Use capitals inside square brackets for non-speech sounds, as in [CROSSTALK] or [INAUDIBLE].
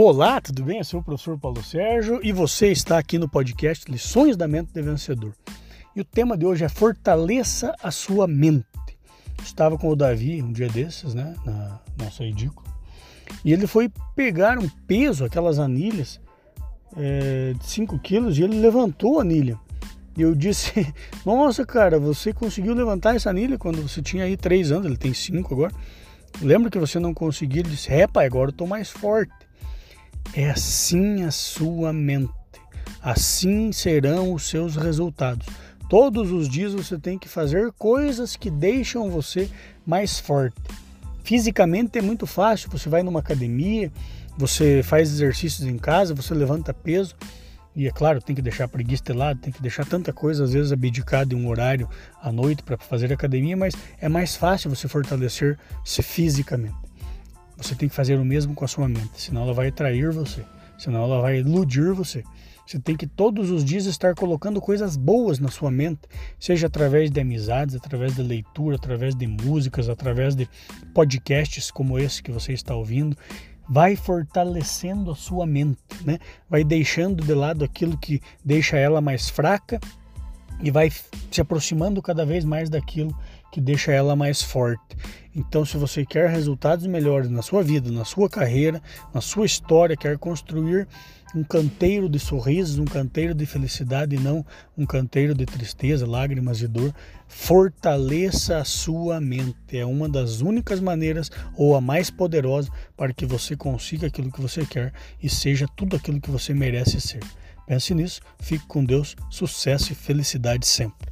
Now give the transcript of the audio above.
Olá, tudo bem? Eu sou o professor Paulo Sérgio e você está aqui no podcast Lições da Mente de Vencedor. E o tema de hoje é Fortaleça a sua mente. Estava com o Davi um dia desses, né, na nossa edícula, e ele foi pegar um peso, aquelas anilhas é, de 5 quilos, e ele levantou a anilha. E eu disse: [LAUGHS] Nossa, cara, você conseguiu levantar essa anilha quando você tinha aí 3 anos, ele tem 5 agora. Lembra que você não conseguia? Ele disse: É, pai, agora eu estou mais forte. É assim a sua mente. Assim serão os seus resultados. Todos os dias você tem que fazer coisas que deixam você mais forte. Fisicamente é muito fácil, você vai numa academia, você faz exercícios em casa, você levanta peso. E é claro, tem que deixar a preguiça de lado, tem que deixar tanta coisa, às vezes abdicar de um horário à noite para fazer academia, mas é mais fácil você fortalecer-se fisicamente. Você tem que fazer o mesmo com a sua mente, senão ela vai trair você, senão ela vai iludir você. Você tem que todos os dias estar colocando coisas boas na sua mente, seja através de amizades, através de leitura, através de músicas, através de podcasts como esse que você está ouvindo. Vai fortalecendo a sua mente, né? Vai deixando de lado aquilo que deixa ela mais fraca e vai se aproximando cada vez mais daquilo que deixa ela mais forte. Então, se você quer resultados melhores na sua vida, na sua carreira, na sua história, quer construir um canteiro de sorrisos, um canteiro de felicidade e não um canteiro de tristeza, lágrimas e dor, fortaleça a sua mente. É uma das únicas maneiras ou a mais poderosa para que você consiga aquilo que você quer e seja tudo aquilo que você merece ser. Pense nisso, fique com Deus, sucesso e felicidade sempre.